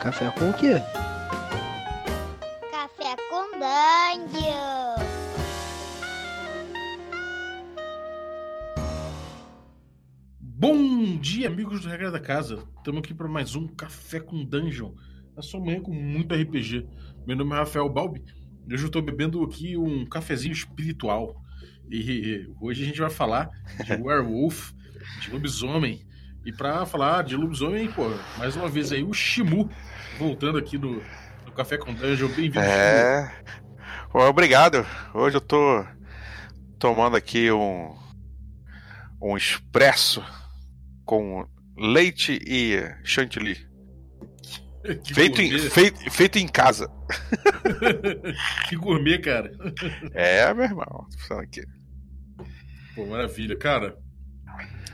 Café com o quê? Café com Dungeon. Bom dia, amigos do Regra da Casa. Estamos aqui para mais um Café com Dungeon. A sua manhã com muito RPG. Meu nome é Rafael Balbi. Hoje eu estou bebendo aqui um cafezinho espiritual. E hoje a gente vai falar de werewolf, de lobisomem. E para falar de lobisomem, pô, mais uma vez aí o Shimu voltando aqui no, no Café com Dungeon. Bem-vindo, É. Bom, Obrigado. Hoje eu tô tomando aqui um um expresso com leite e chantilly. Shimu. Que Feito em, feito, feito em casa. Que gourmet, cara. É, meu irmão. Tô aqui. Pô, maravilha. Cara,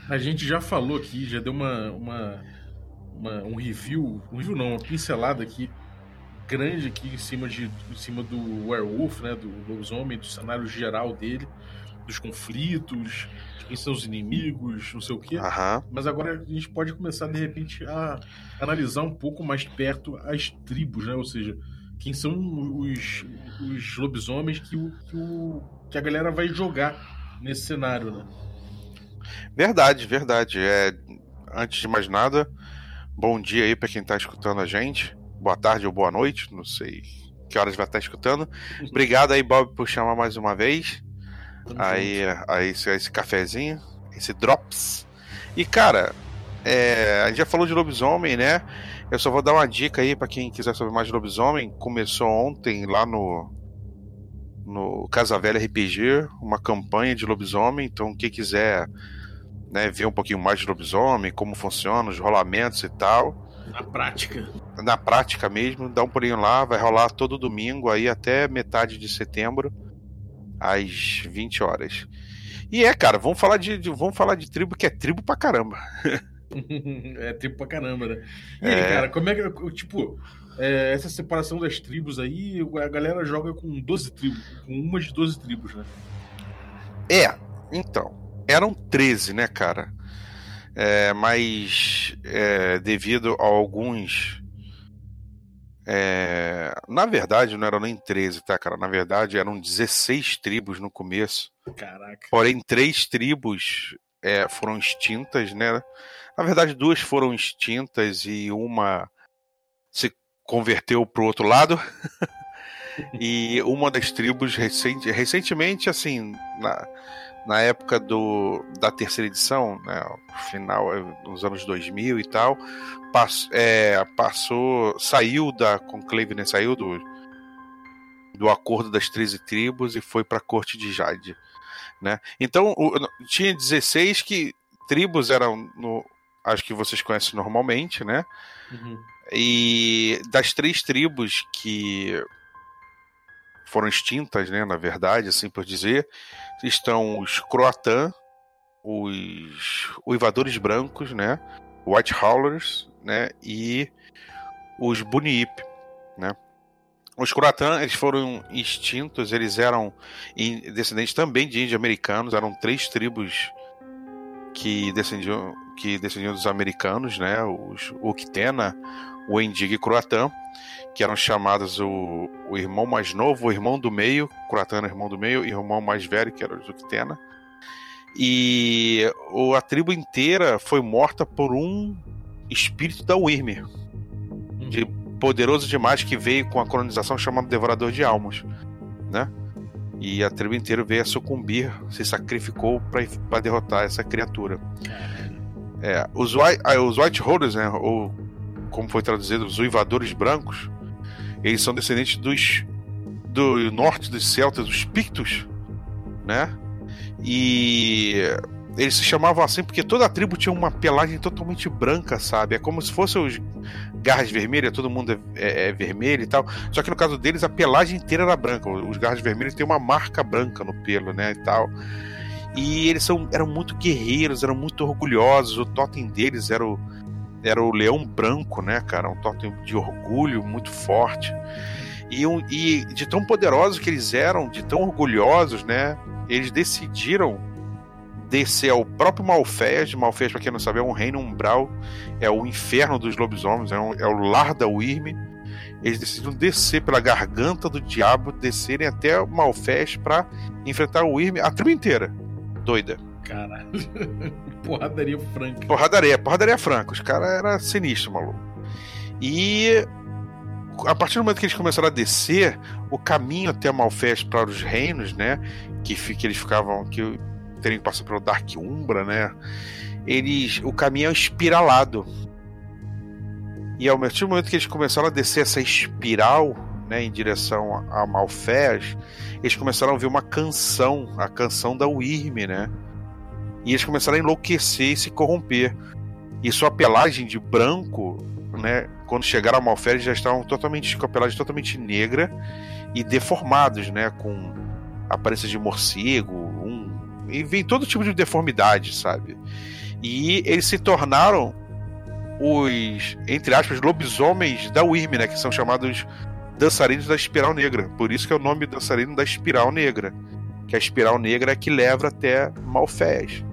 a gente já falou aqui, já deu uma, uma, uma- um review, um review não, uma pincelada aqui grande aqui em cima, de, em cima do Werewolf, né, do lobisomem, do cenário geral dele, dos conflitos, de quem são os inimigos, não sei o quê. Aham. Mas agora a gente pode começar, de repente, a analisar um pouco mais perto as tribos, né? Ou seja, quem são os, os lobisomens que, o, que, o, que a galera vai jogar nesse cenário, né? Verdade, verdade. É, antes de mais nada, bom dia aí pra quem tá escutando a gente. Boa tarde ou boa noite, não sei que horas vai estar escutando. Obrigado aí, Bob, por chamar mais uma vez. Tamo Aí, aí esse, esse cafezinho, esse drops. E cara, é, a gente já falou de lobisomem, né? Eu só vou dar uma dica aí pra quem quiser saber mais de lobisomem. Começou ontem lá no no Casa Velha RPG, uma campanha de lobisomem. Então, quem quiser né, ver um pouquinho mais de lobisomem, como funciona, os rolamentos e tal. Na prática. na prática mesmo, dá um pulinho lá, vai rolar todo domingo aí até metade de setembro, às 20 horas. E é, cara, vamos falar de, de- vamos falar de tribo que é tribo pra caramba. é tribo pra caramba, né? E aí, É. cara, como é que. Tipo, é, essa separação das tribos aí, a galera joga com 12 tribos, com uma de 12 tribos, né? É, então, eram 13, né, cara? É, mas é, devido a alguns. é, na verdade, não eram nem 13, tá, cara? Na verdade, eram 16 tribos no começo. Caraca. Porém, três tribos é, foram extintas, né? Na verdade, duas foram extintas e uma se converteu pro outro lado. e uma das tribos recente, recentemente, assim, na, na época do, da terceira edição, né, final eh, nos anos 2000 e tal, pass, é, passou, saiu da conclave, né, saiu do, do acordo das 13 tribos e foi para a corte de Jade né? Então, o- tinha 16 que tribos eram no, acho que vocês conhecem normalmente, né? Uhum. E das três tribos que foram extintas, né, na verdade, assim por dizer, estão os Croatã, os Uivadores Brancos, né, White Howlers, né, e os Buniip, né. Os Croatã, eles foram extintos, eles eram descendentes também de índios americanos, eram três tribos que descendiam, que descendiam dos americanos, né, os Uktena, o Endig e Croatã, que eram chamados o, o irmão mais novo, o irmão do meio, Croatã era o irmão do meio, e o irmão mais velho, que era o Uktena. E o- a tribo inteira foi morta por um espírito da Wyrmir, Uhum. de poderoso demais que veio com a colonização chamado Devorador de Almas, né? E a tribo inteira veio a sucumbir, se sacrificou para derrotar essa criatura. É, os, White, ah, os White Holders, né, ou como foi traduzido, os uivadores brancos, eles são descendentes dos do norte dos celtas, dos pictos, né? E eles se chamavam assim porque toda a tribo tinha uma pelagem totalmente branca, sabe? É como se fossem os garras vermelhas, todo mundo é, é- é vermelho e tal. Só que no caso deles a pelagem inteira era branca. Os garras vermelhos têm uma marca branca no pelo, né, e tal. E eles são, eram muito guerreiros, eram muito orgulhosos. O totem deles era o, era o leão branco, né, cara? Um totem de orgulho muito forte. E, um, e de tão poderosos que eles eram, de tão orgulhosos, né? Eles decidiram descer ao próprio Malfés. Malfés, pra quem não sabe, é um reino umbral, é o inferno dos lobisomens, é, um, é o lar da Wyrm. Eles decidiram descer pela garganta do diabo, descerem até Malfés para enfrentar o Wyrm, a tribo inteira. Doida. Caralho. porradaria franca. Porradaria, porradaria franca. Os caras eram sinistros, maluco. E a partir do momento que eles começaram a descer, o caminho até Malfés para os reinos, né? Que, que eles ficavam. que teriam que passar pelo Dark Umbra, né? Eles. O caminho é espiralado. E ao mesmo momento que eles começaram a descer essa espiral, né, em direção a Malfés, eles começaram a ouvir uma canção, a canção da Wyrm, né? E eles começaram a enlouquecer e se corromper. E sua pelagem de branco, né, quando chegaram a Malfés, já estavam totalmente com a pelagem totalmente negra e deformados, né, com aparência de morcego, um e vem todo tipo de deformidade, sabe? E eles se tornaram os, entre aspas, lobisomens da Wyrm, né? Que são chamados dançarinos da espiral negra. Por isso que é o nome dançarino da espiral negra. Que a espiral negra é que leva até Malfés.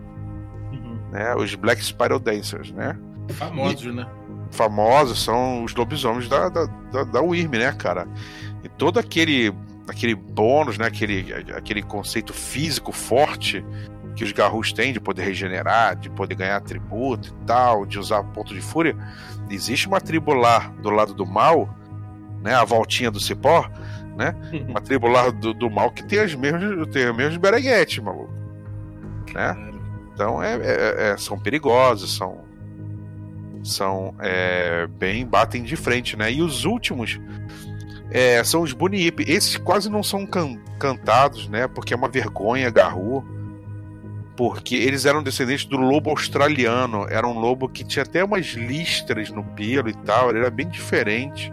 Né? Os Black Spiral Dancers, né? Famosos, e, né? Famosos são os lobisomens da, da, da, da Wyrm, né, cara? E todo aquele aquele bônus, né? Aquele, aquele conceito físico forte que os Garrus têm de poder regenerar, de poder ganhar atributo e tal, de usar ponto de fúria. Existe uma tribo lá do lado do mal, né? A voltinha do cipó, né? Uma tribo lá do, do mal que tem as mesmas, tem os mesmos bereguetes, maluco. Né? Então é, é, é, são perigosos, são são é, bem batem de frente, né? E os últimos é, são os Buniip. Esses quase não são can cantados, né? Porque é uma vergonha, Garru. Porque eles eram descendentes do lobo australiano. Era um lobo que tinha até umas listras no pelo e tal. Ele era bem diferente.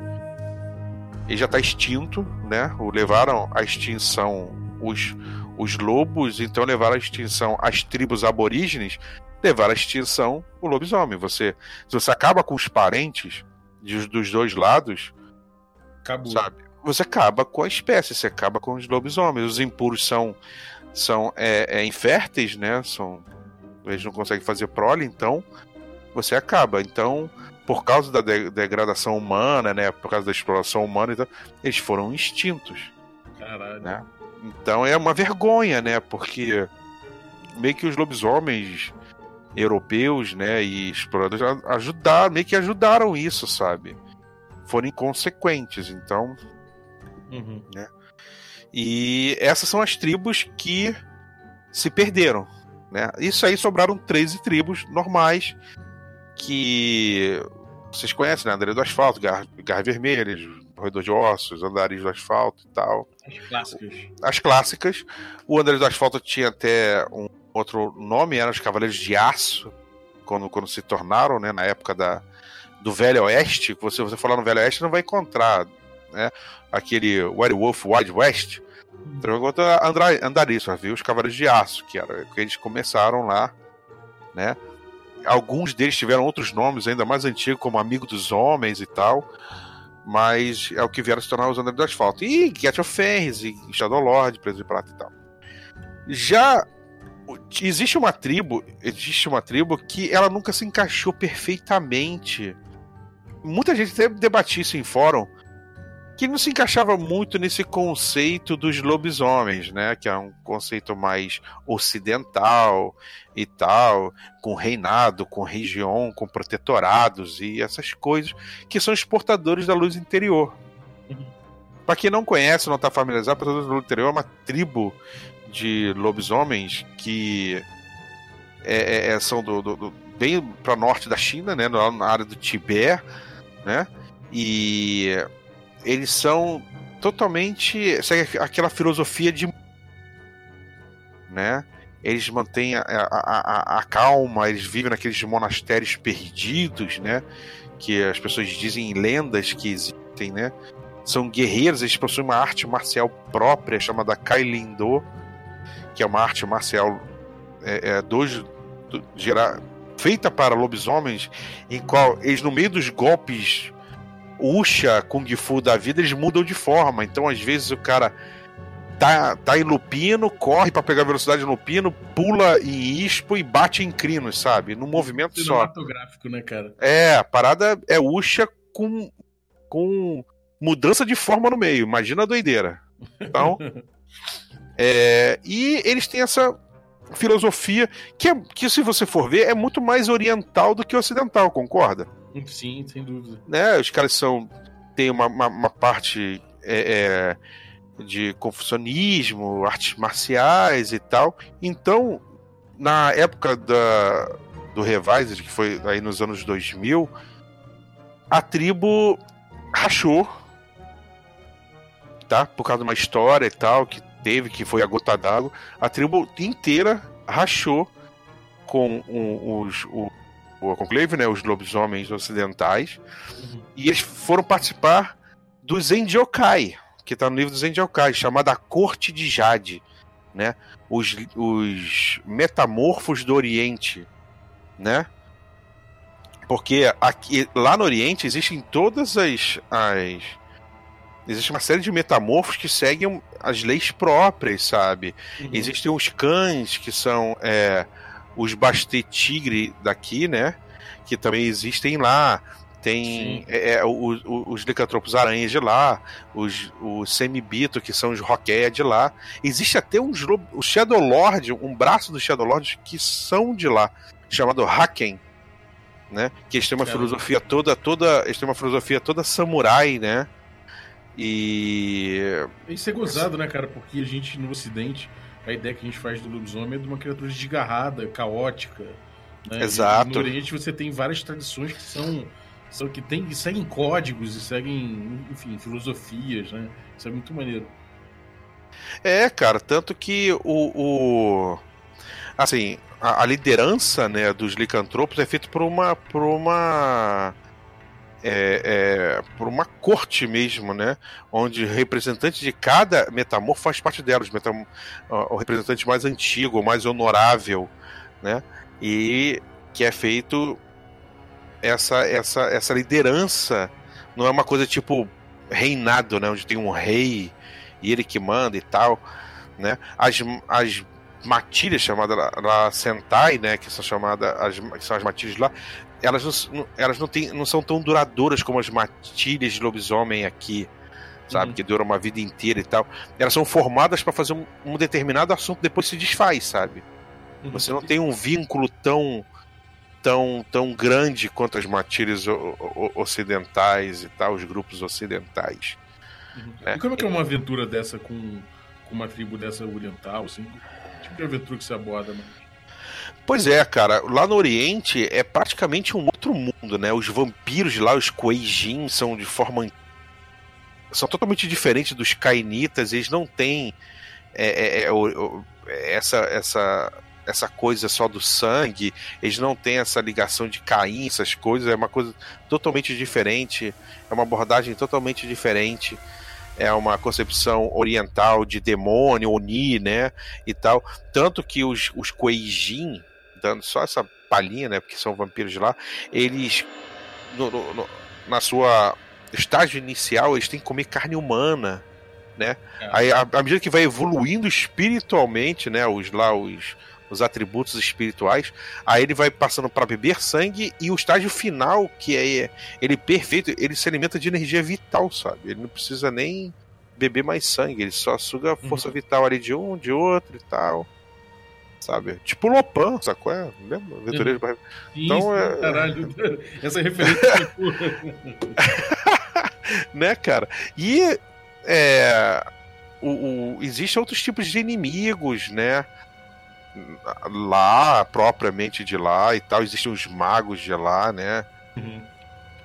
Ele já está extinto, né? O levaram à extinção os, os lobos, então levaram à extinção as tribos aborígenes, levaram à extinção o lobisomem. Você, se você acaba com os parentes de, dos dois lados, Acabou. Sabe? Você acaba com a espécie, você acaba com os lobisomens. Os impuros são, são é, é, inférteis, né? São, eles não conseguem fazer prole, então você acaba. Então, por causa da de degradação humana, né? Por causa da exploração humana, então, eles foram extintos. Caralho. Né? Então é uma vergonha, né? Porque meio que os lobisomens europeus, né, e exploradores ajudaram, meio que ajudaram isso, sabe? foram inconsequentes. Então. Uhum. Né? E essas são as tribos que se perderam. Né? Isso aí sobraram 13 tribos normais que vocês conhecem, né? Andarilho do Asfalto, Gar Vermelhas, Corredor de Ossos, Andarilho do Asfalto e tal. As clássicas. As clássicas. O Andarilho do Asfalto tinha até um outro nome, eram os Cavaleiros de Aço, quando, quando se tornaram, né? Na época da, do Velho Oeste, que você, você falar no Velho Oeste, não vai encontrar né, aquele Werewolf Wild West. Então, encontra Andariço, viu? Os Cavaleiros de Aço, que era que eles começaram lá, né? Alguns deles tiveram outros nomes ainda mais antigos, como Amigo dos Homens e tal, mas é o que vieram se tornar os Androides do Asfalto. E Get of Fenris, e Shadow Lord, Preso de Prata e tal. Já existe uma tribo, existe uma tribo que ela nunca se encaixou perfeitamente muita gente até debatia isso em fórum, que não se encaixava muito nesse conceito dos lobisomens, né? Que é um conceito mais ocidental e tal, com reinado, com região, com protetorados e essas coisas que são exportadores da luz interior. Uhum. Para quem não conhece, não está familiarizado, Portadores da Luz Interior é uma tribo de lobisomens que é, é, é são do, do, do bem para norte da China, né, na área do Tibete né? E eles são totalmente segue aquela filosofia de né? Eles mantêm a, a, a, a, calma, eles vivem naqueles monastérios perdidos, né? Que as pessoas dizem lendas que existem, né? São guerreiros, eles possuem uma arte marcial própria chamada Kailindo, que é uma arte marcial é, é, dos, do, gera, feita para lobisomens, em qual eles, no meio dos golpes Usha, Kung Fu da vida, eles mudam de forma. Então, às vezes, o cara tá, tá em lupino, corre para pegar velocidade no lupino, pula em ispo e bate em crinos, sabe? Num movimento só. Cinematográfico, né, cara? É, a parada é Usha com, com mudança de forma no meio. Imagina a doideira. Então. é, e eles têm essa filosofia que, é, que, se você for ver, é muito mais oriental do que ocidental, concorda? Sim, sem dúvida. Né? Os caras são. tem uma, uma, uma parte. É, é, de confucionismo, artes marciais e tal. Então, na época da, do Revised, que foi aí nos anos 2000, a tribo rachou, tá? Por causa de uma história e tal que teve, que foi a gota d'água. A tribo inteira rachou com os, o, o conclave, né? Os lobisomens ocidentais. Uhum. E eles foram participar do Zendiokai, que tá no livro do Zendiokai, chamada Corte de Jade, né? Os, os metamorfos do Oriente, né? Porque aqui, lá no Oriente existem todas as, as. Existe uma série de metamorfos que seguem as leis próprias, sabe? Uhum. Existem os cães, que são é, os Bastet Tigre daqui, né? Que também existem lá. Tem é, é os, os licantropos aranhas de lá, os, os semibito, que são os roqueia de lá. Existe até uns, o Shadow Lord, um braço do Shadow Lord que são de lá, chamado Haken né? Que eles têm uma é. filosofia toda, toda, eles têm uma filosofia toda samurai, né? E isso é gozado, né, cara? Porque a gente no Ocidente, a ideia que a gente faz do lobisomem é de uma criatura desgarrada, caótica. Né? Exato. E no Oriente você tem várias tradições que são, são que, tem, que seguem códigos e seguem, enfim, filosofias, né? Isso é muito maneiro. É, cara, tanto que o, o assim, a, a liderança né, dos licantropos é feita por uma. Por uma é, é, por uma corte mesmo, né? Onde representante de cada metamorfo faz parte dela, metam, o representante mais antigo, mais honorável, né? E que é feito essa, essa, essa liderança, não é uma coisa tipo reinado, né? Onde tem um rei e ele que manda e tal, né? As, as matilhas chamadas lá, Sentai, né, que são chamadas as, que são as matilhas lá, elas não, elas não, tem, não são tão duradouras como as matilhas de lobisomem aqui, sabe, uhum. que duram uma vida inteira e tal. Elas são formadas para fazer um, um, determinado assunto, depois se desfaz, sabe? Uhum. Você não tem um vínculo tão tão tão grande quanto as matilhas ocidentais e tal, os grupos ocidentais. Uhum. Né? E como é que é uma aventura dessa com, com uma tribo dessa oriental, assim? tipo de aventura que você aborda, mano? Pois é, cara, lá no Oriente é praticamente um outro mundo, né? Os vampiros lá, os Kueijin, são de forma. são totalmente diferentes dos Kainitas, eles não têm é, é, é, essa, essa, essa coisa só do sangue, eles não têm essa ligação de Caim, essas coisas, é uma coisa totalmente diferente, é uma abordagem totalmente diferente é uma concepção oriental de demônio, Oni, né? E tal. Tanto que os, os Kueijin, dando só essa palhinha, né? Porque são vampiros de lá, eles. No, no, na sua estágio inicial, eles têm que comer carne humana, né? É. Aí, à medida que vai evoluindo espiritualmente, né? Os lá, os os atributos espirituais, aí ele vai passando para beber sangue e o estágio final, que é ele perfeito, ele se alimenta de energia vital, sabe? Ele não precisa nem beber mais sangue, ele só suga a força uhum. vital ali de um, de outro e tal. Sabe? Tipo Lopan, sacou? É, lembra? Aventureiro uhum. Então é. Caralho, essa referência. né, cara? E é, o, o, existem outros tipos de inimigos, né? lá, propriamente de lá e tal. Existem os magos de lá, né? Uhum.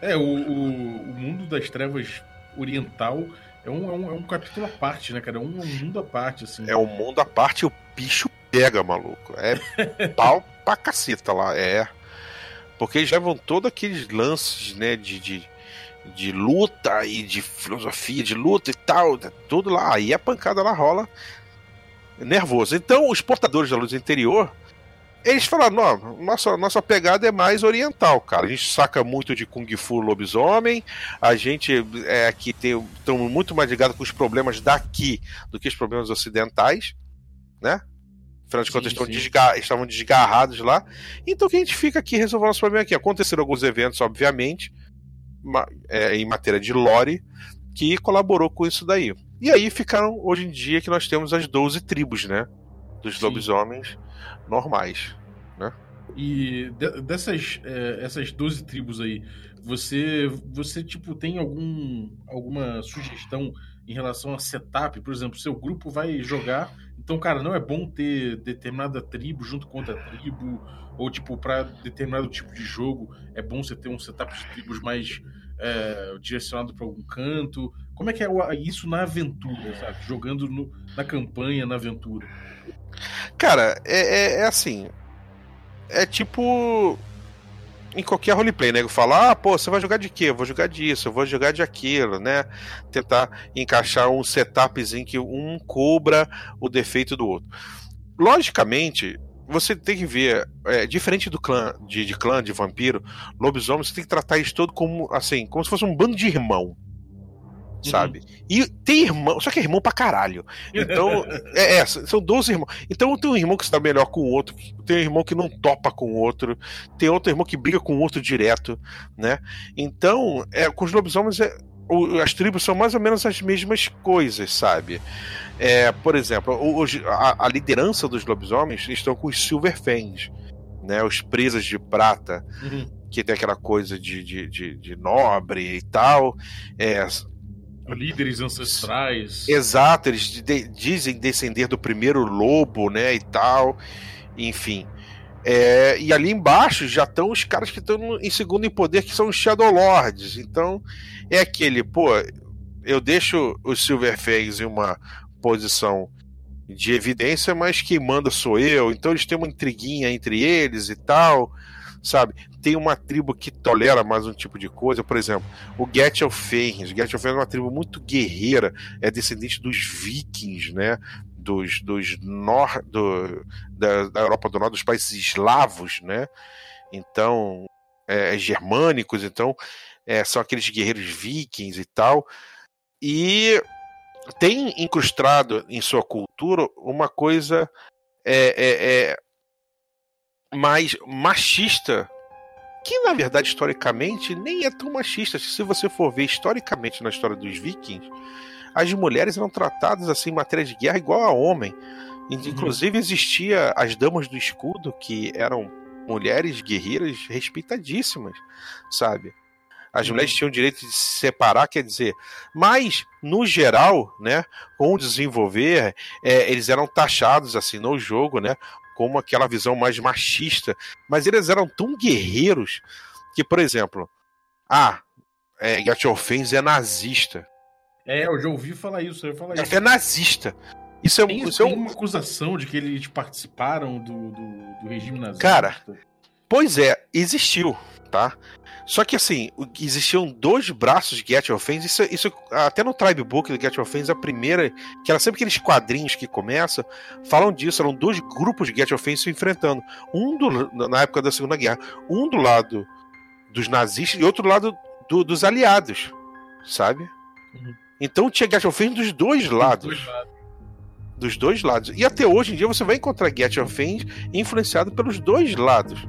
É, o, o, o, mundo das trevas oriental é um, é um, é um capítulo à parte, né, cara? É um, é um mundo à parte, assim. É um mundo à parte e o bicho pega, maluco. É pau pra caceta lá, é. Porque eles levam todos aqueles lances, né, de, de, de luta e de filosofia de luta e tal, tudo lá. Aí a pancada lá rola nervoso. Então, os portadores da luz interior eles falaram, não, nossa, nossa pegada é mais oriental, cara. A gente saca muito de Kung Fu lobisomem, a gente é aqui tem estamos muito mais ligados com os problemas daqui do que os problemas ocidentais, né? Afinal de contas, desgar estavam desgarrados lá. Então que a gente fica aqui resolvendo nosso problema aqui. Aconteceram alguns eventos, obviamente, é, em matéria de lore, que colaborou com isso daí. E aí ficaram, hoje em dia, que nós temos as 12 tribos, né? Dos Sim. lobisomens normais, né? E dessas é, essas 12 tribos aí, você você tipo tem algum alguma sugestão em relação a setup? Por exemplo, seu grupo vai jogar, então cara, não é bom ter determinada tribo junto com outra tribo ou tipo para determinado tipo de jogo, é bom você ter um setup de tribos mais é, direcionado para algum canto? Como é que é isso na aventura, sabe? Jogando no, na campanha, na aventura. Cara, é, é, é assim. É tipo. Em qualquer roleplay, né? Falar, ah, pô, você vai jogar de quê? Eu vou jogar disso, eu vou jogar de aquilo, né? Tentar encaixar um setupzinho que um cobra o defeito do outro. Logicamente, você tem que ver, é, diferente do clã de, de, clã de vampiro, lobisomem, você tem que tratar isso todo como assim, como se fosse um bando de irmão sabe? Uhum. E tem irmão, só que é irmão pra caralho. Então, é, é, são 12 irmãos. Então tem um irmão que está melhor com o outro, tem um irmão que não topa com o outro, tem outro irmão que briga com o outro direto, né? Então, é, com os lobisomens, é, as tribos são mais ou menos as mesmas coisas, sabe? É, por exemplo, hoje, a, a, liderança dos lobisomens estão com os Silverfangs, né? Os presas de prata. Uhum que tem aquela coisa de, de, de, de, nobre e tal. É, líderes ancestrais. Exato, eles de, dizem descender do primeiro lobo, né, e tal. Enfim. É, e ali embaixo já estão os caras que estão em segundo em poder, que são os Shadow Lords. Então, é aquele, pô, eu deixo os Silverfangs em uma posição de evidência, mas quem manda sou eu. Então eles têm uma intriguinha entre eles e tal sabe? Tem uma tribo que tolera mais um tipo de coisa, por exemplo, o Gethelfens. O Gethelfens é uma tribo muito guerreira, é descendente dos vikings, né? Dos, dos nor, do, da, da Europa do Norte, dos países eslavos, né? Então, é, é, germânicos, então é, são aqueles guerreiros vikings e tal. E tem incrustado em sua cultura uma coisa é, é, é mais machista, que na verdade historicamente nem é tão machista. Se você for ver historicamente na história dos vikings, as mulheres eram tratadas assim em matéria de guerra igual a homem. Uhum. Inclusive existia as damas do escudo que eram mulheres guerreiras respeitadíssimas, sabe? As uhum. mulheres tinham o direito de se separar, quer dizer, mas no geral, né, com o desenvolver, é, eles eram taxados assim no jogo, né, como aquela visão mais machista, mas eles eram tão guerreiros que, por exemplo, ah, é, Gatchofens é nazista. É, eu já ouvi falar isso, eu falar isso. É nazista. Isso é, tem, isso é tem uma acusação de que eles participaram do, do, do regime nazista. Cara, pois é, existiu, tá? Só que assim, existiam dois braços de Get Offense, isso, isso até no Tribe Book do Get Offense, a primeira, que era sempre aqueles quadrinhos que começam, falam disso, eram dois grupos de Get Offense se enfrentando. Um do, na época da Segunda Guerra, um do lado dos nazistas e outro lado do, dos aliados, sabe? Uhum. Então tinha Get dos dois lados. Dos dois lados dos dois lados. E até hoje em dia você vai encontrar Get Offense influenciado pelos dois lados,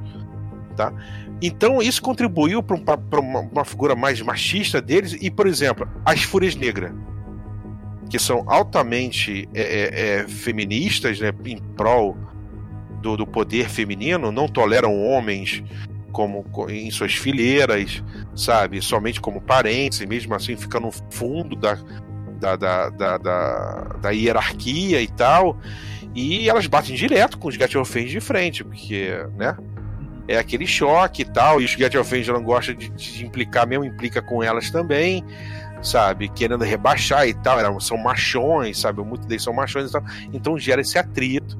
tá? Então isso contribuiu para uma, uma, figura mais machista deles e, por exemplo, as Fúrias Negras, que são altamente é, é, é, feministas, né, em prol do, do, poder feminino, não toleram homens como em suas fileiras, sabe, somente como parentes, e mesmo assim fica no fundo da, da, da, da, da, da hierarquia e tal. E elas batem direto com os Gatchofens de frente, porque, né? É aquele choque e tal, e os Get Offend não gosta de, de, implicar, mesmo implica com elas também, sabe, querendo rebaixar e tal, eram, são machões, sabe, muitos deles são machões e tal, então gera esse atrito.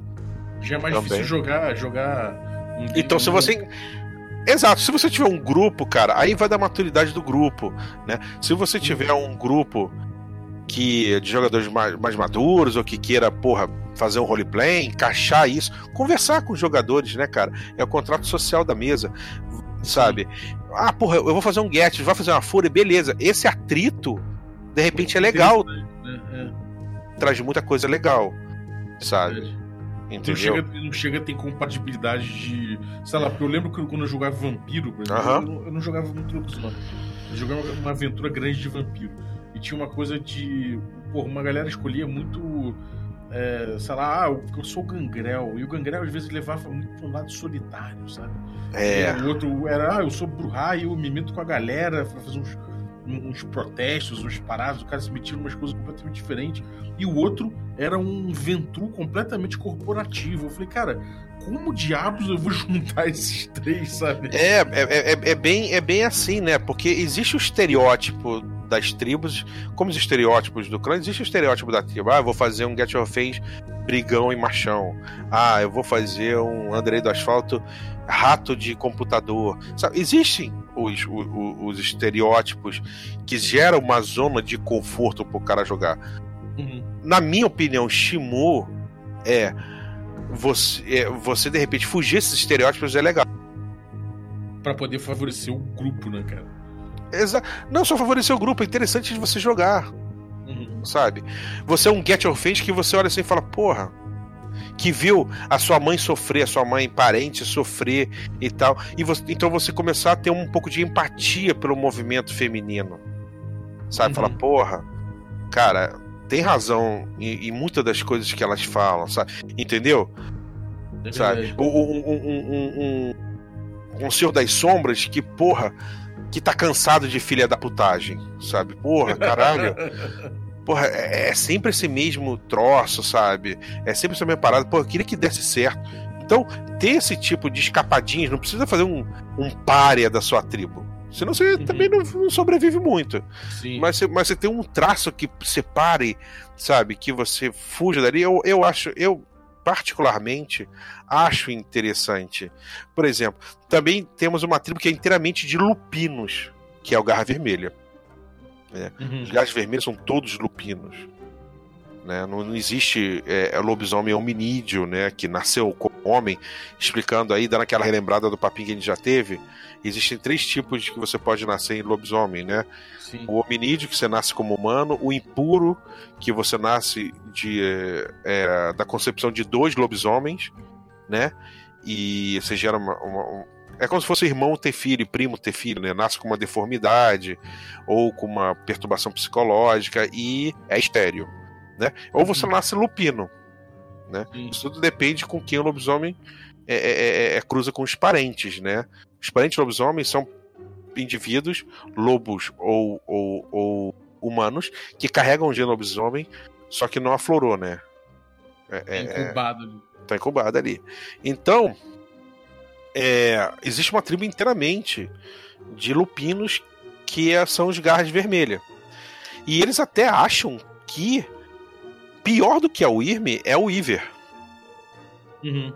Já é mais também. difícil jogar, jogar um Então se você... Exato, se você tiver um grupo, cara, aí vai da maturidade do grupo, né? Se você tiver um grupo que de jogadores mais, mais maduros ou que queira, porra, fazer um roleplay, encaixar isso, conversar com os jogadores, né, cara? É o contrato social da mesa, sabe? Ah, porra, eu vou fazer um get, vai fazer uma fúria, beleza. Esse atrito, de repente, é legal. É, Traz muita coisa legal, é sabe? verdade. Não Entendeu? chega, não chega a ter compatibilidade de. Sei lá, porque eu lembro que quando eu jogava Vampiro, por exemplo, Aham. eu, não, eu não jogava muito lobisomem. Eu jogava uma aventura grande de vampiro. E tinha uma coisa de. Porra, uma galera escolhia muito. é, sei lá, ah, eu, sou o gangrel. E o gangrel às vezes levava muito pra um lado solitário, sabe? É, o outro era, ah, eu sou Bruhá e eu me meto com a galera pra fazer uns, uns protestos, uns paradas, o cara se metia em umas coisas completamente diferentes. E o outro era um Ventru completamente corporativo. Eu falei, cara, como diabos eu vou juntar esses três, sabe? É, é, é, é bem, é bem assim, né? Porque existe o estereótipo das tribos, como os estereótipos do clã, existe o estereótipo da tribo. Ah, eu vou fazer um Get Your Face brigão e machão. Ah, eu vou fazer um Andrei do Asfalto rato de computador. Sabe? Existem os, os, os estereótipos que geram uma zona de conforto pro cara jogar. Uhum. Na minha opinião, Shimu é você, é, você de repente fugir desses estereótipos é legal. Pra poder favorecer o grupo, né, cara? Exa não só favorecer o grupo, é interessante de você jogar, Uhum. sabe? Você é um Get Face que você olha assim e fala, porra, que viu a sua mãe sofrer, a sua mãe parente sofrer e tal. E você- então você começar a ter um pouco de empatia pelo movimento feminino. Sabe? Uhum. Fala, porra, cara, tem razão em, em muitas das coisas que elas falam, sabe? Entendeu? É sabe? Um, um, um, um, um, um Senhor das Sombras que, porra, que tá cansado de filha da putagem, sabe? Porra, caralho. Porra, é, é sempre esse mesmo troço, sabe? É sempre essa mesma parada. Pô, eu queria que desse certo. Então, ter esse tipo de escapadinhas, não precisa fazer um, um párea da sua tribo. Senão você Uhum. também não, não sobrevive muito. Sim. Mas você, mas você tem um traço que separe, sabe? Que você fuja dali. Eu, eu acho, eu particularmente acho interessante. Por exemplo, também temos uma tribo que é inteiramente de lupinos, que é o Garra Vermelha. Uhum. Os Garras Vermelhos são todos lupinos. Né? Não, não existe é, lobisomem hominídeo, né? Que nasceu como homem, explicando aí, dando aquela relembrada do papinho que a gente já teve. Existem três tipos de que você pode nascer em lobisomem, né? Sim. O hominídeo, que você nasce como humano, o impuro, que você nasce de, é, é, da concepção de dois lobisomens, né? E você gera uma, uma- um- É como se fosse irmão ter filho, primo ter filho, né? Nasce com uma deformidade ou com uma perturbação psicológica e é estéreo, né? Ou você Uhum. nasce lupino. Sim. Isso tudo depende com quem o lobisomem é, é- é- é- cruza com os parentes, né? Os parentes lobisomens são indivíduos, lobos ou, ou- ou humanos, que carregam o gene lobisomem, só que não aflorou, né? É, É é- incubado ali. tá incubado ali. Então, é, existe uma tribo inteiramente de lupinos que é- são os garras vermelhas. E eles até acham que pior do que a Wyrm é o Iver. Uhum.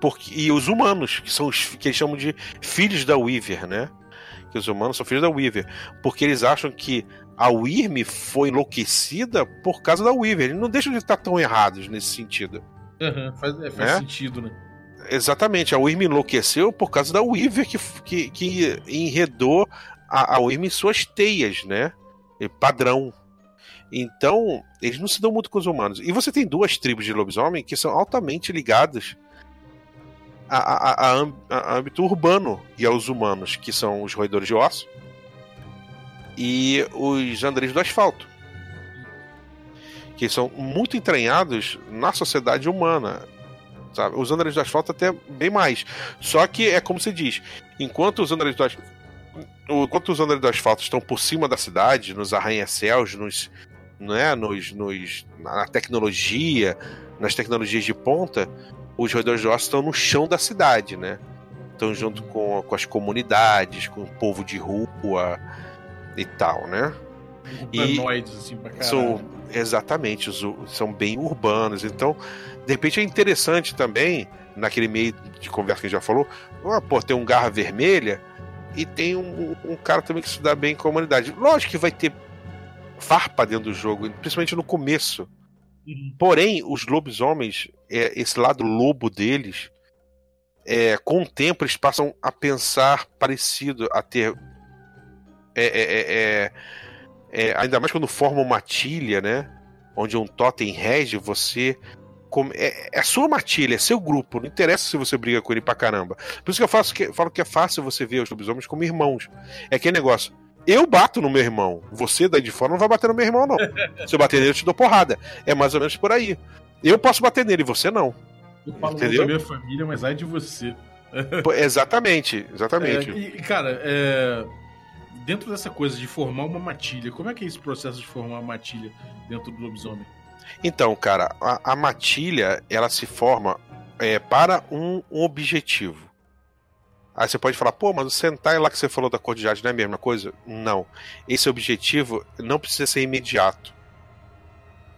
Porque, e os humanos, que são os que eles chamam de filhos da Weaver, né? Que os humanos são filhos da Weaver. Porque eles acham que a Wyrm foi enlouquecida por causa da Weaver. Eles não deixam de estar tão errados nesse sentido. Uhum. Faz, é, faz Né? sentido, né? Exatamente, a Wyrm enlouqueceu por causa da Weaver que, que, que enredou a, a Wyrm em suas teias, né? Padrão. Então, eles não se dão muito com os humanos. E você tem duas tribos de lobisomem que são altamente ligadas a, a, a, âmb- a âmbito urbano e aos humanos, que são os roedores de osso e os andreis do asfalto. Que são muito entranhados na sociedade humana sabe? Os andares do asfalto até bem mais. Só que é como se diz, enquanto os andares do asfalto, enquanto os andares do asfalto estão por cima da cidade, nos arranha-céus, nos, né, nos, nos, na tecnologia, nas tecnologias de ponta, os roedores de ossos estão no chão da cidade, né? Estão junto com, com as comunidades, com o povo de rua e tal, né? E- Humanoides, assim, pra caralho. São, exatamente, os são bem urbanos. Então, de repente é interessante também, naquele meio de conversa que a gente já falou, ah, pô, tem um garra vermelha e tem um, um cara também que se dá bem com a humanidade. Lógico que vai ter farpa dentro do jogo, principalmente no começo. Uhum. Porém, os lobisomens, é, esse lado lobo deles, é, com o tempo eles passam a pensar parecido, a ter. é, é, é, é, é, ainda mais quando formam uma matilha, né? Onde um totem rege, você. É, é sua matilha, é seu grupo. Não interessa se você briga com ele pra caramba. Por isso que eu faço que, falo que é fácil você ver os lobisomens como irmãos. É aquele negócio. Eu bato no meu irmão. Você daí de fora não vai bater no meu irmão, não. Se eu bater nele, eu te dou porrada. É mais ou menos por aí. Eu posso bater nele, você não. Eu falo Entendeu? da minha família, mas ai de você. Exatamente, exatamente. É, e, cara, é, dentro dessa coisa de formar uma matilha, como é que é esse processo de formar uma matilha dentro do lobisomem? Então, cara, a, a matilha ela se forma é, para um objetivo. Aí você pode falar, pô, mas o Sentai lá que você falou da cor de jade não é a mesma coisa? Não. Esse objetivo não precisa ser imediato.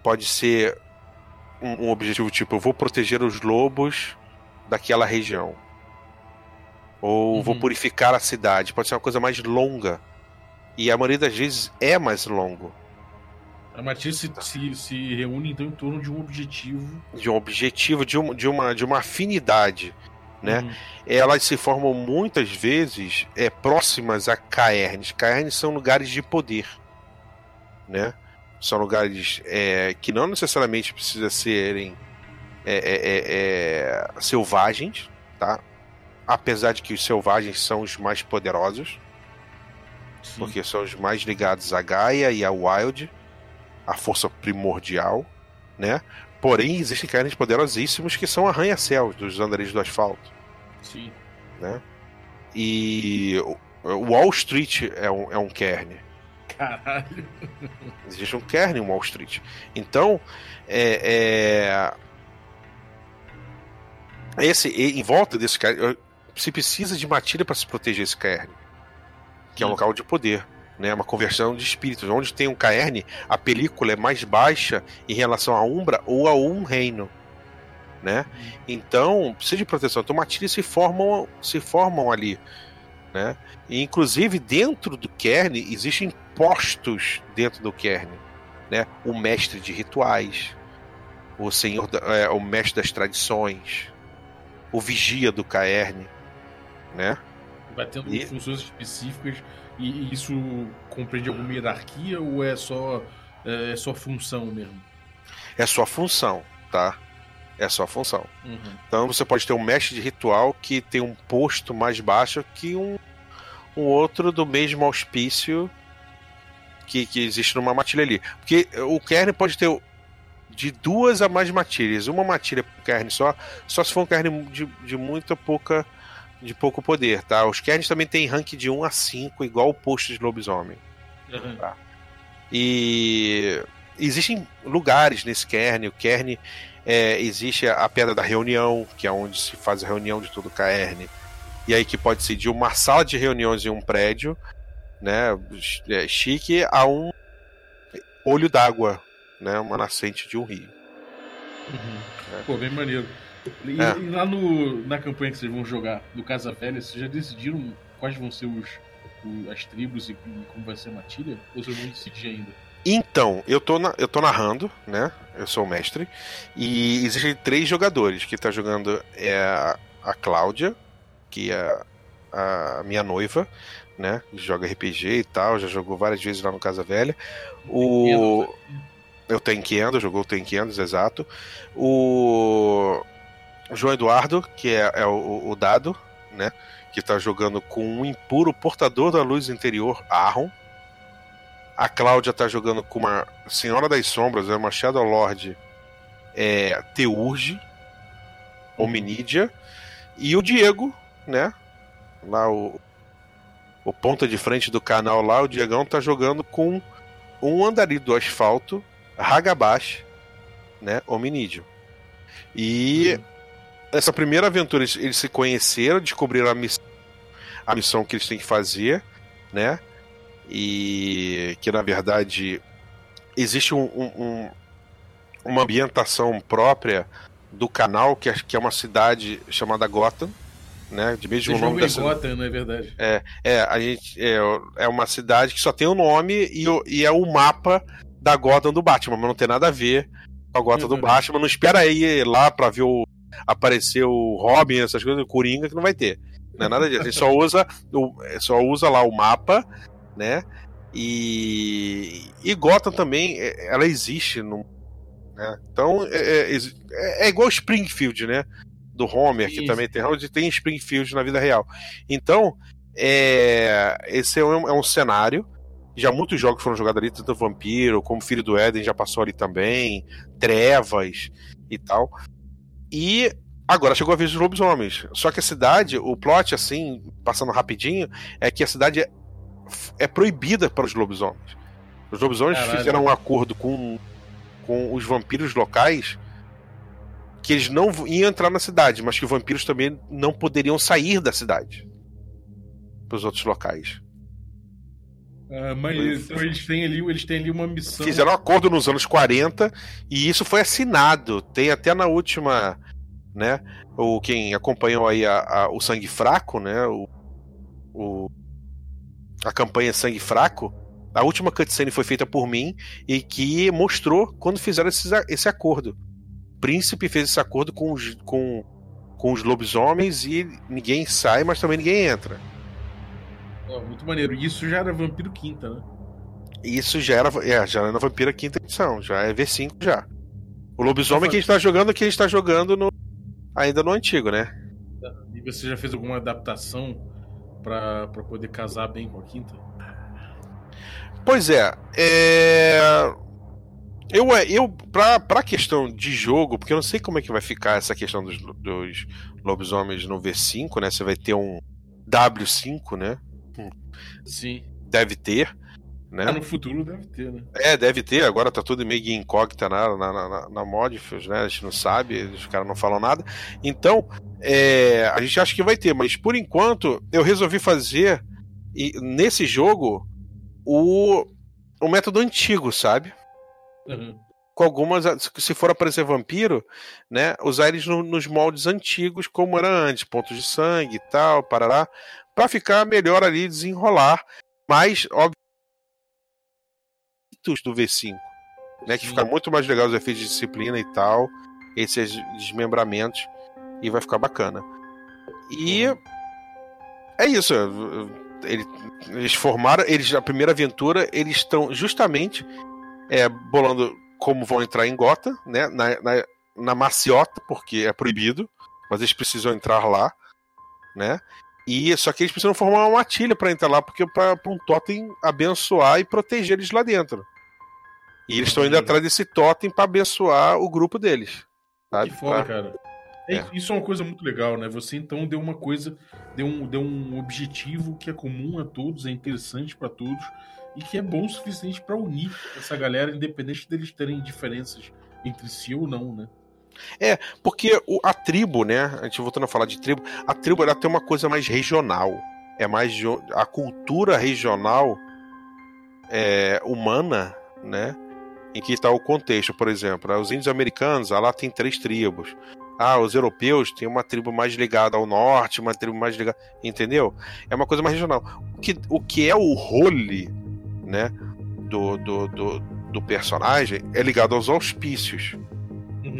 Pode ser um, um objetivo tipo, eu vou proteger os lobos daquela região. Ou vou Uhum. purificar a cidade. Pode ser uma coisa mais longa. E a maioria das vezes é mais longo. A matilha se, se, se reúne então em torno de um objetivo. De um objetivo, de, um, de, uma, de uma afinidade. Né? Uhum. elas se formam muitas vezes é, próximas a caernes. Caernes são lugares de poder, né? São lugares é, que não necessariamente precisam serem é, é, é, é, selvagens, tá? Apesar de que os selvagens são os mais poderosos, Sim. porque são os mais ligados a Gaia e a Wild, a força primordial, né? Porém, existem caernes poderosíssimos que são arranha-céus dos andarilhos do asfalto. Sim. né? E Wall Street é um, é um cairn. Caralho. Existe um cairn em Wall Street. Então, é, é- esse em volta desse eu- se precisa de matilha para se proteger esse cairn, que é um local de poder. Né, uma conversão de espíritos. Onde tem um cairn, a película é mais baixa em relação à Umbra ou a um reino. Né? Então, precisa de proteção. Então, matilhas se formam, se formam ali. Né? E, inclusive, dentro do Kern, existem postos dentro do Kern. Né? O mestre de rituais, o senhor, da- é, o mestre das tradições, o vigia do Caerne. Né? Vai tendo E- funções específicas e, isso compreende alguma hierarquia ou é só, é, é só função mesmo? É sua função, tá? É sua função. Uhum. Então você pode ter um mestre de ritual que tem um posto mais baixo que um, um outro do mesmo auspício que, que existe numa matilha ali. Porque o Kern pode ter de duas a mais matilhas. Uma matilha por Kern só, só se for um Kern de, de muita pouca. De pouco poder, tá? Os Kerns também tem rank de 1 a 5, igual o posto de lobisomem. Uhum. E existem lugares nesse Kern. O Kern é, existe a Pedra da Reunião, que é onde se faz a reunião de todo o Kern. E aí que pode ser de uma sala de reuniões em um prédio, né, é, chique, a um olho d'água, né, uma nascente de um rio. Uhum. Pô, bem maneiro. E, É. e lá no, na campanha que vocês vão jogar do Casa Velha, vocês já decidiram quais vão ser os, o- as tribos e, e como vai ser a matilha? Ou vocês vão decidir ainda? Então, eu tô, na- eu tô narrando, né? Eu sou o mestre. E existem três jogadores que tá jogando é a, a Cláudia, que é a minha noiva, né? Joga RPG e tal, já jogou várias vezes lá no Casa Velha. O. Eu Tanqueando, jogou o Tanqueando, exato. O João Eduardo, que é, é o, o dado, né? Que tá jogando com um impuro portador da luz interior, Arron. A Cláudia tá jogando com uma Senhora das Sombras, é uma Shadow Lord é, Teurge, Hominídia. E o Diego, né? Lá o, o ponta de frente do canal lá, o Diegão tá jogando com um andarilho do asfalto, Hagabash, né? Hominídeo. E essa primeira aventura eles, eles se conheceram, descobriram a missão, a missão que eles têm que fazer, né? E que na verdade existe um, um- um- uma ambientação própria do canal, que é, que é uma cidade chamada Gotham, né? De mesmo Vocês nome da cidade. Gotham, não é verdade? É, a gente é, é uma cidade que só tem o nome e, e é o mapa da Gotham do Batman, mas não tem nada a ver a gota do Batman. Não espera aí lá pra ver o. aparecer o Robin, essas coisas, o Coringa, que não vai ter. Não é nada disso. Ele só usa, só usa lá o mapa, né? E, e Gotham também, é, ela existe. No, né? Então, é, é, é, é igual Springfield, né? Do Homer, Isso. que também tem, onde tem Springfield na vida real. Então, é, esse é um, é um cenário. Já muitos jogos foram jogados ali, tanto Vampiro como Filho do Éden já passou ali também, Trevas e tal. E agora chegou a vez dos lobisomens. Só que a cidade, o plot, assim, passando rapidinho, é que a cidade é, é proibida para os lobisomens. Os lobisomens Caralho. fizeram um acordo com, com os vampiros locais que eles não iam entrar na cidade, mas que os vampiros também não poderiam sair da cidade para os outros locais. Ah, mas então eles têm, ali, eles têm ali uma missão. Fizeram um acordo nos anos 40 e isso foi assinado. Tem até na última, né? O, quem acompanhou aí a, a, o Sangue Fraco, né? O, o, a campanha Sangue Fraco. A última cutscene foi feita por mim e que mostrou quando fizeram esse, esse acordo. O príncipe fez esse acordo com os, com, com os lobisomens e ninguém sai, mas também ninguém entra. Muito maneiro. E isso já era Vampiro Quinta, né? Isso já era, é, já era na Vampira Quinta edição, já é V5 já. O lobisomem que a gente tá jogando que a gente tá jogando no, ainda no antigo, né? E você já fez alguma adaptação para poder casar bem com a quinta? Pois é, é... Eu, eu pra, pra questão de jogo, porque eu não sei como é que vai ficar essa questão dos, dos lobisomens no V5, né? Você vai ter um W5, né? Sim. Deve ter. Né? Ah, no futuro deve ter, né? É, deve ter. Agora tá tudo meio incógnita na, na, na, na Modifius, né? A gente não sabe, os caras não falam nada. Então, é, a gente acha que vai ter, mas por enquanto eu resolvi fazer e, nesse jogo o, o método antigo, sabe? Uhum. Com algumas, se for aparecer vampiro, né? Usar eles no, nos moldes antigos, como era antes, pontos de sangue e tal, parará para ficar melhor ali desenrolar, mas óbvio do V5, né, que fica muito mais legal os efeitos de disciplina e tal, esses desmembramentos e vai ficar bacana. E é isso. eles formaram, eles a primeira aventura, eles estão justamente é, bolando como vão entrar em Gota, né, na, na, na maciota, porque é proibido, mas eles precisam entrar lá, né? E só que eles precisam formar uma matilha para entrar lá, porque para um totem abençoar e proteger eles lá dentro. E eles estão indo atrás desse totem para abençoar o grupo deles. Sabe? Que foda, pra... cara. É, é. Isso é uma coisa muito legal, né? Você então deu uma coisa, deu um, deu um objetivo que é comum a todos, é interessante para todos e que é bom o suficiente para unir essa galera, independente deles terem diferenças entre si ou não, né? É, porque o, a tribo, né? A gente voltando a falar de tribo, a tribo ela tem uma coisa mais regional. É mais a cultura regional é, humana, né? Em que está o contexto, por exemplo, os índios americanos, lá tem três tribos. Ah, os europeus têm uma tribo mais ligada ao norte, uma tribo mais ligada. Entendeu? É uma coisa mais regional. O que, o que é o role, né? Do, do, do, do personagem é ligado aos auspícios.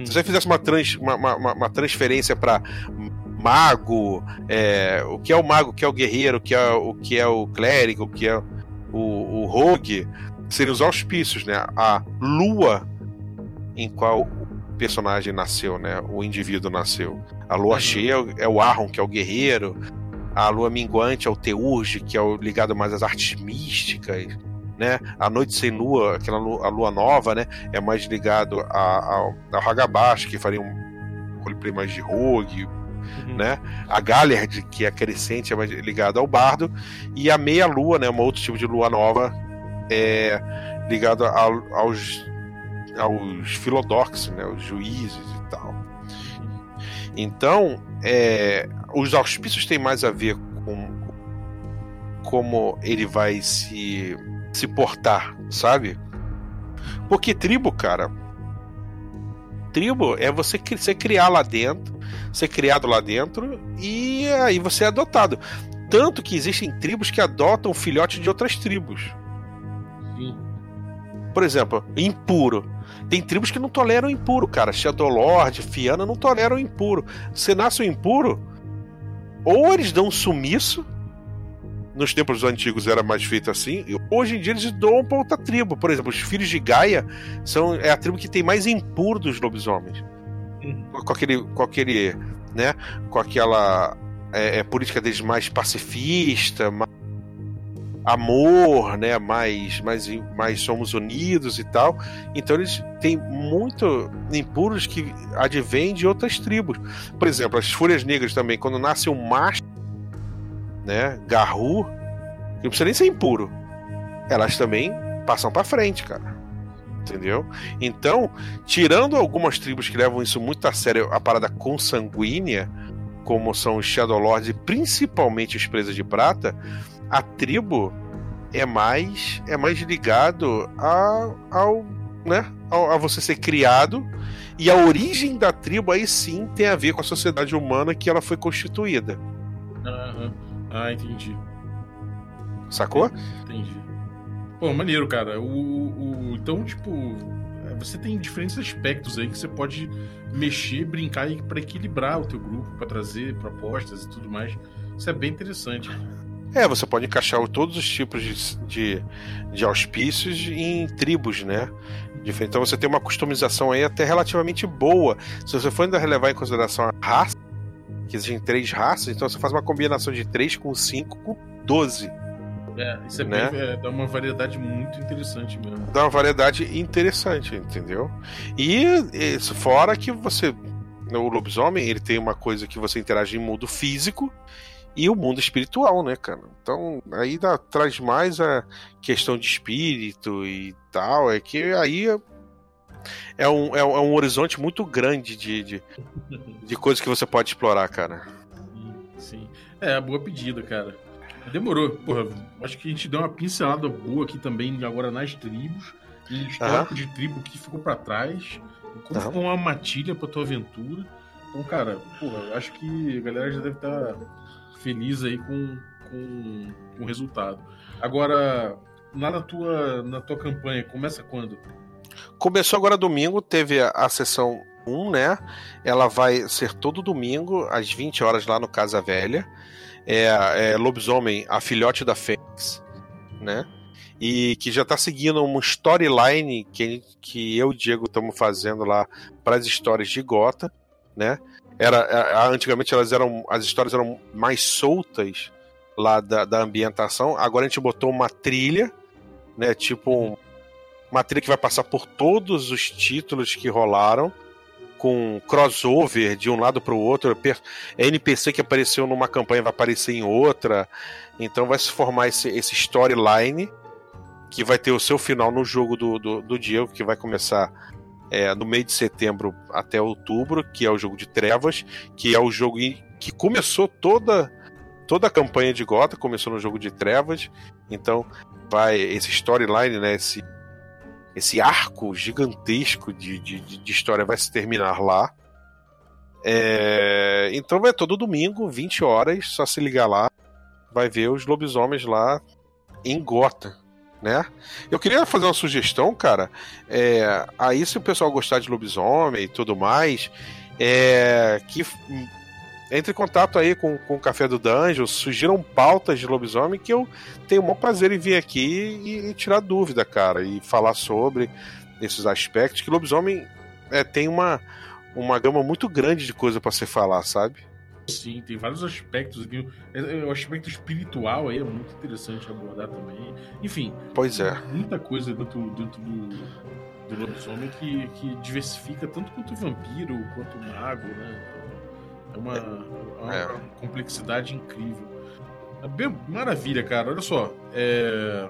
Se você fizesse uma, trans, uma, uma, uma transferência para mago, é, o que é o mago, o que é o guerreiro, o que é o, que é o clérigo, o que é o, o rogue, seriam os auspícios, né? A lua em qual o personagem nasceu, né? O indivíduo nasceu. A lua uhum. cheia é o Arron, que é o guerreiro. A lua minguante é o Teurge, que é o ligado mais às artes místicas né? A noite sem lua, aquela lua, a lua nova, né? É mais ligado ao Hagabashi, que faria um roleplay mais de rogue, uhum. né? A Galliard, que é crescente, é mais ligado ao bardo, e a meia lua, né? Um outro tipo de lua nova, é ligado aos aos filodoxos, né? Os juízes e tal. Então, é, os auspícios têm mais a ver com como ele vai se se portar, sabe? Porque tribo, cara. Tribo é você ser criar lá dentro, ser criado lá dentro e aí você é adotado. Tanto que existem tribos que adotam filhotes de outras tribos. Sim. Por exemplo, impuro. Tem tribos que não toleram impuro, cara. Shadow Lord, Fiana não toleram impuro. Você nasce o impuro, ou eles dão um sumiço. Nos tempos antigos era mais feito assim. Hoje em dia eles doam pra outra tribo. Por exemplo, os filhos de Gaia são é a tribo que tem mais impuro dos lobisomens. Uhum. Com aquele, com aquele, né? Com aquela é, é, política deles mais pacifista, mais amor, né? Mais, mais, mais somos unidos e tal. Então eles têm muito impuros que advêm de outras tribos. Por exemplo, as fúrias negras também, quando nasce um macho, né? Garru, não precisa nem ser impuro. Elas também passam para frente, cara. Entendeu? Então, tirando algumas tribos que levam isso muito a sério, a parada consanguínea, como são os Shadow Lords e principalmente os Presas de Prata, a tribo é mais é mais ligado a, ao, né, ao, a você ser criado e a origem da tribo aí sim tem a ver com a sociedade humana que ela foi constituída. Ah, entendi. Sacou? Entendi. Pô, maneiro, cara. O, o, então, tipo, você tem diferentes aspectos aí que você pode mexer, brincar para equilibrar o teu grupo, para trazer propostas e tudo mais. Isso é bem interessante. É, você pode encaixar todos os tipos de, de, de auspícios em tribos, né? Então você tem uma customização aí até relativamente boa. Se você for ainda levar em consideração a raça, que existem três raças, então você faz uma combinação de 3 com 5 com 12. É, isso é Né? bem, é, dá uma variedade muito interessante mesmo. Dá uma variedade interessante, entendeu? E isso fora que você. O lobisomem, ele tem uma coisa que você interage em mundo físico e o mundo espiritual, né, cara? Então, aí dá, traz mais a questão de espírito e tal. É que aí é, é um, é um, é um horizonte muito grande de, de, de coisas que você pode explorar, cara. Sim, sim. É, boa pedida, cara. Demorou. Porra, acho que a gente deu uma pincelada boa aqui também agora nas tribos. E histórico de tribo que ficou pra trás. Como Aham. ficou uma matilha pra tua aventura. Então, cara, porra, acho que a galera já deve estar feliz aí com, com, com o resultado. Agora, lá na tua, na tua campanha, começa quando? Começou agora domingo, teve a, a sessão 1, né? Ela vai ser todo domingo, às 20 horas, lá no Casa Velha. É, é Lobisomem, a filhote da Fênix, né? E que já tá seguindo uma storyline que, que eu e o Diego estamos fazendo lá para as histórias de Gota, né? Era, antigamente elas eram. As histórias eram mais soltas lá da, da ambientação. Agora a gente botou uma trilha, né? Tipo um, uma trilha que vai passar por todos os títulos que rolaram, com crossover de um lado para o outro. NPC que apareceu numa campanha vai aparecer em outra. Então vai se formar esse, esse storyline que vai ter o seu final no jogo do, do, do Diego, que vai começar é, no meio de setembro até outubro, que é o jogo de Trevas, que é o jogo que começou toda toda a campanha de Gota, começou no jogo de Trevas. Então vai esse storyline, né, esse esse arco gigantesco de, de, de- história vai se terminar lá. É, então vai todo domingo, 20 horas, só se ligar lá, vai ver os lobisomens lá em Gota, né? Eu queria fazer uma sugestão, cara. É, aí se o pessoal gostar de lobisomem e tudo mais, é, que entre em contato aí com, com o Café do Dungeon, sugiram pautas de lobisomem que eu tenho o maior prazer em vir aqui e, e tirar dúvida, cara, e falar sobre esses aspectos, que lobisomem é, tem uma, uma gama muito grande de coisa para se falar, sabe? Sim, tem vários aspectos aqui. O aspecto espiritual aí é muito interessante abordar também. Enfim, Pois é. muita coisa dentro, dentro do, do lobisomem que, que diversifica tanto quanto o vampiro, quanto o mago, né? É uma, uma É. complexidade incrível. É bem- maravilha, cara. Olha só. é,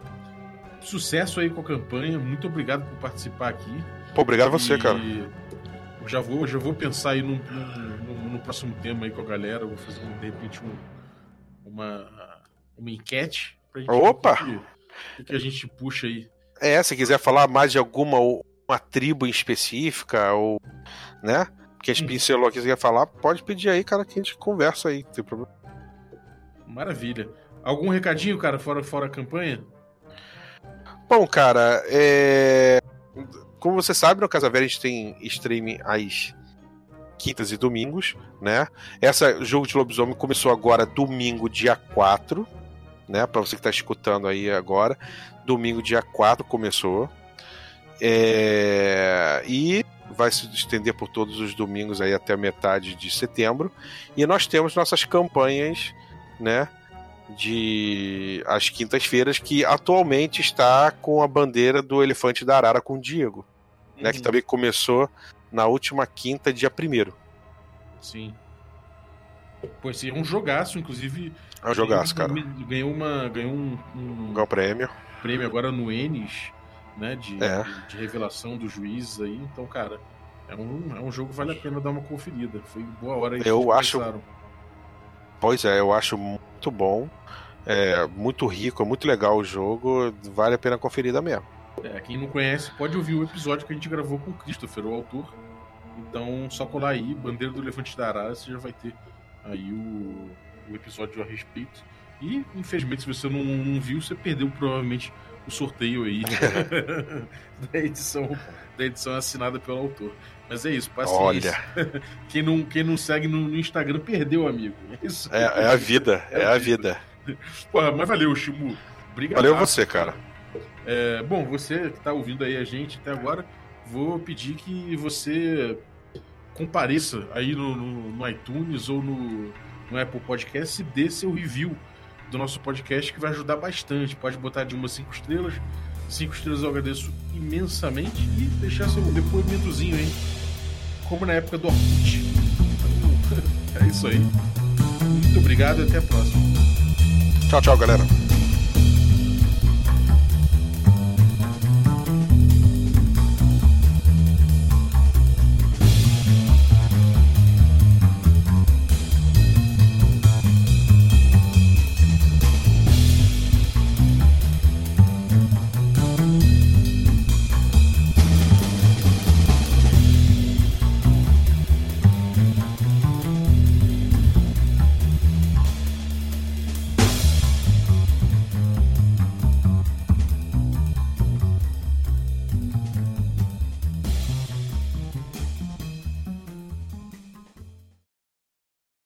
Sucesso aí com a campanha. Muito obrigado por participar aqui. Pô, obrigado a você, cara. eu Já vou, já vou pensar aí num- num- no próximo tema aí com a galera. Vou fazer, de repente, um- uma, uma enquete pra gente Opa! o que, a gente puxa aí. É, se quiser falar mais de alguma uma tribo em específica, ou. né? Que a gente pincelou aqui, você quer falar, pode pedir aí, cara, que a gente conversa aí, não tem problema. Maravilha. Algum recadinho, cara, fora, fora a campanha? Bom, cara, é. como você sabe, no Casa Velha a gente tem streaming às quintas e domingos, né? Essa jogo de lobisomem começou agora domingo, dia 4, né? Para você que está escutando aí agora, domingo, dia 4 começou. É... E vai se estender por todos os domingos aí até a metade de setembro. E nós temos nossas campanhas, né? De as quintas-feiras, que atualmente está com a bandeira do Elefante da Arara com o Diego, uhum. né? Que uhum. também começou na última quinta, dia primeiro. Sim. Pois sim, é um jogaço, inclusive. É um jogaço, cara. Ganhou uma. Ganhou um. um ganhou um prêmio. Prêmio agora no Enes, né? De, é. de, revelação dos juízes aí. Então, cara, é um, é um jogo que vale a pena dar uma conferida. Foi boa hora aí Eu acho. Pensaram. Pois é, eu acho muito bom. É muito rico, é muito legal o jogo. Vale a pena conferida mesmo. É, quem não conhece pode ouvir o episódio que a gente gravou com o Christopher, o autor. Então, só colar aí, Bandeira do Elefante da Arara, você já vai ter aí o, o episódio a respeito. E, infelizmente, se você não, não viu, você perdeu provavelmente o sorteio aí da edição da edição assinada pelo autor. Mas é isso, paciência. Olha. Quem não, quem não segue no, no Instagram perdeu, amigo. É, isso. é, é a vida, é, é a vida. vida. Pô, mas valeu, Shimu. Obrigado. Valeu você, cara. É, bom, você que está ouvindo aí a gente até agora, vou pedir que você compareça aí no, no, no iTunes ou no, no, Apple Podcast e dê seu review do nosso podcast, que vai ajudar bastante. Pode botar de uma cinco estrelas. Cinco estrelas eu agradeço imensamente e deixar seu depoimentozinho aí, como na época do Orkut. É isso aí. Muito obrigado e até a próxima. Tchau, tchau, galera.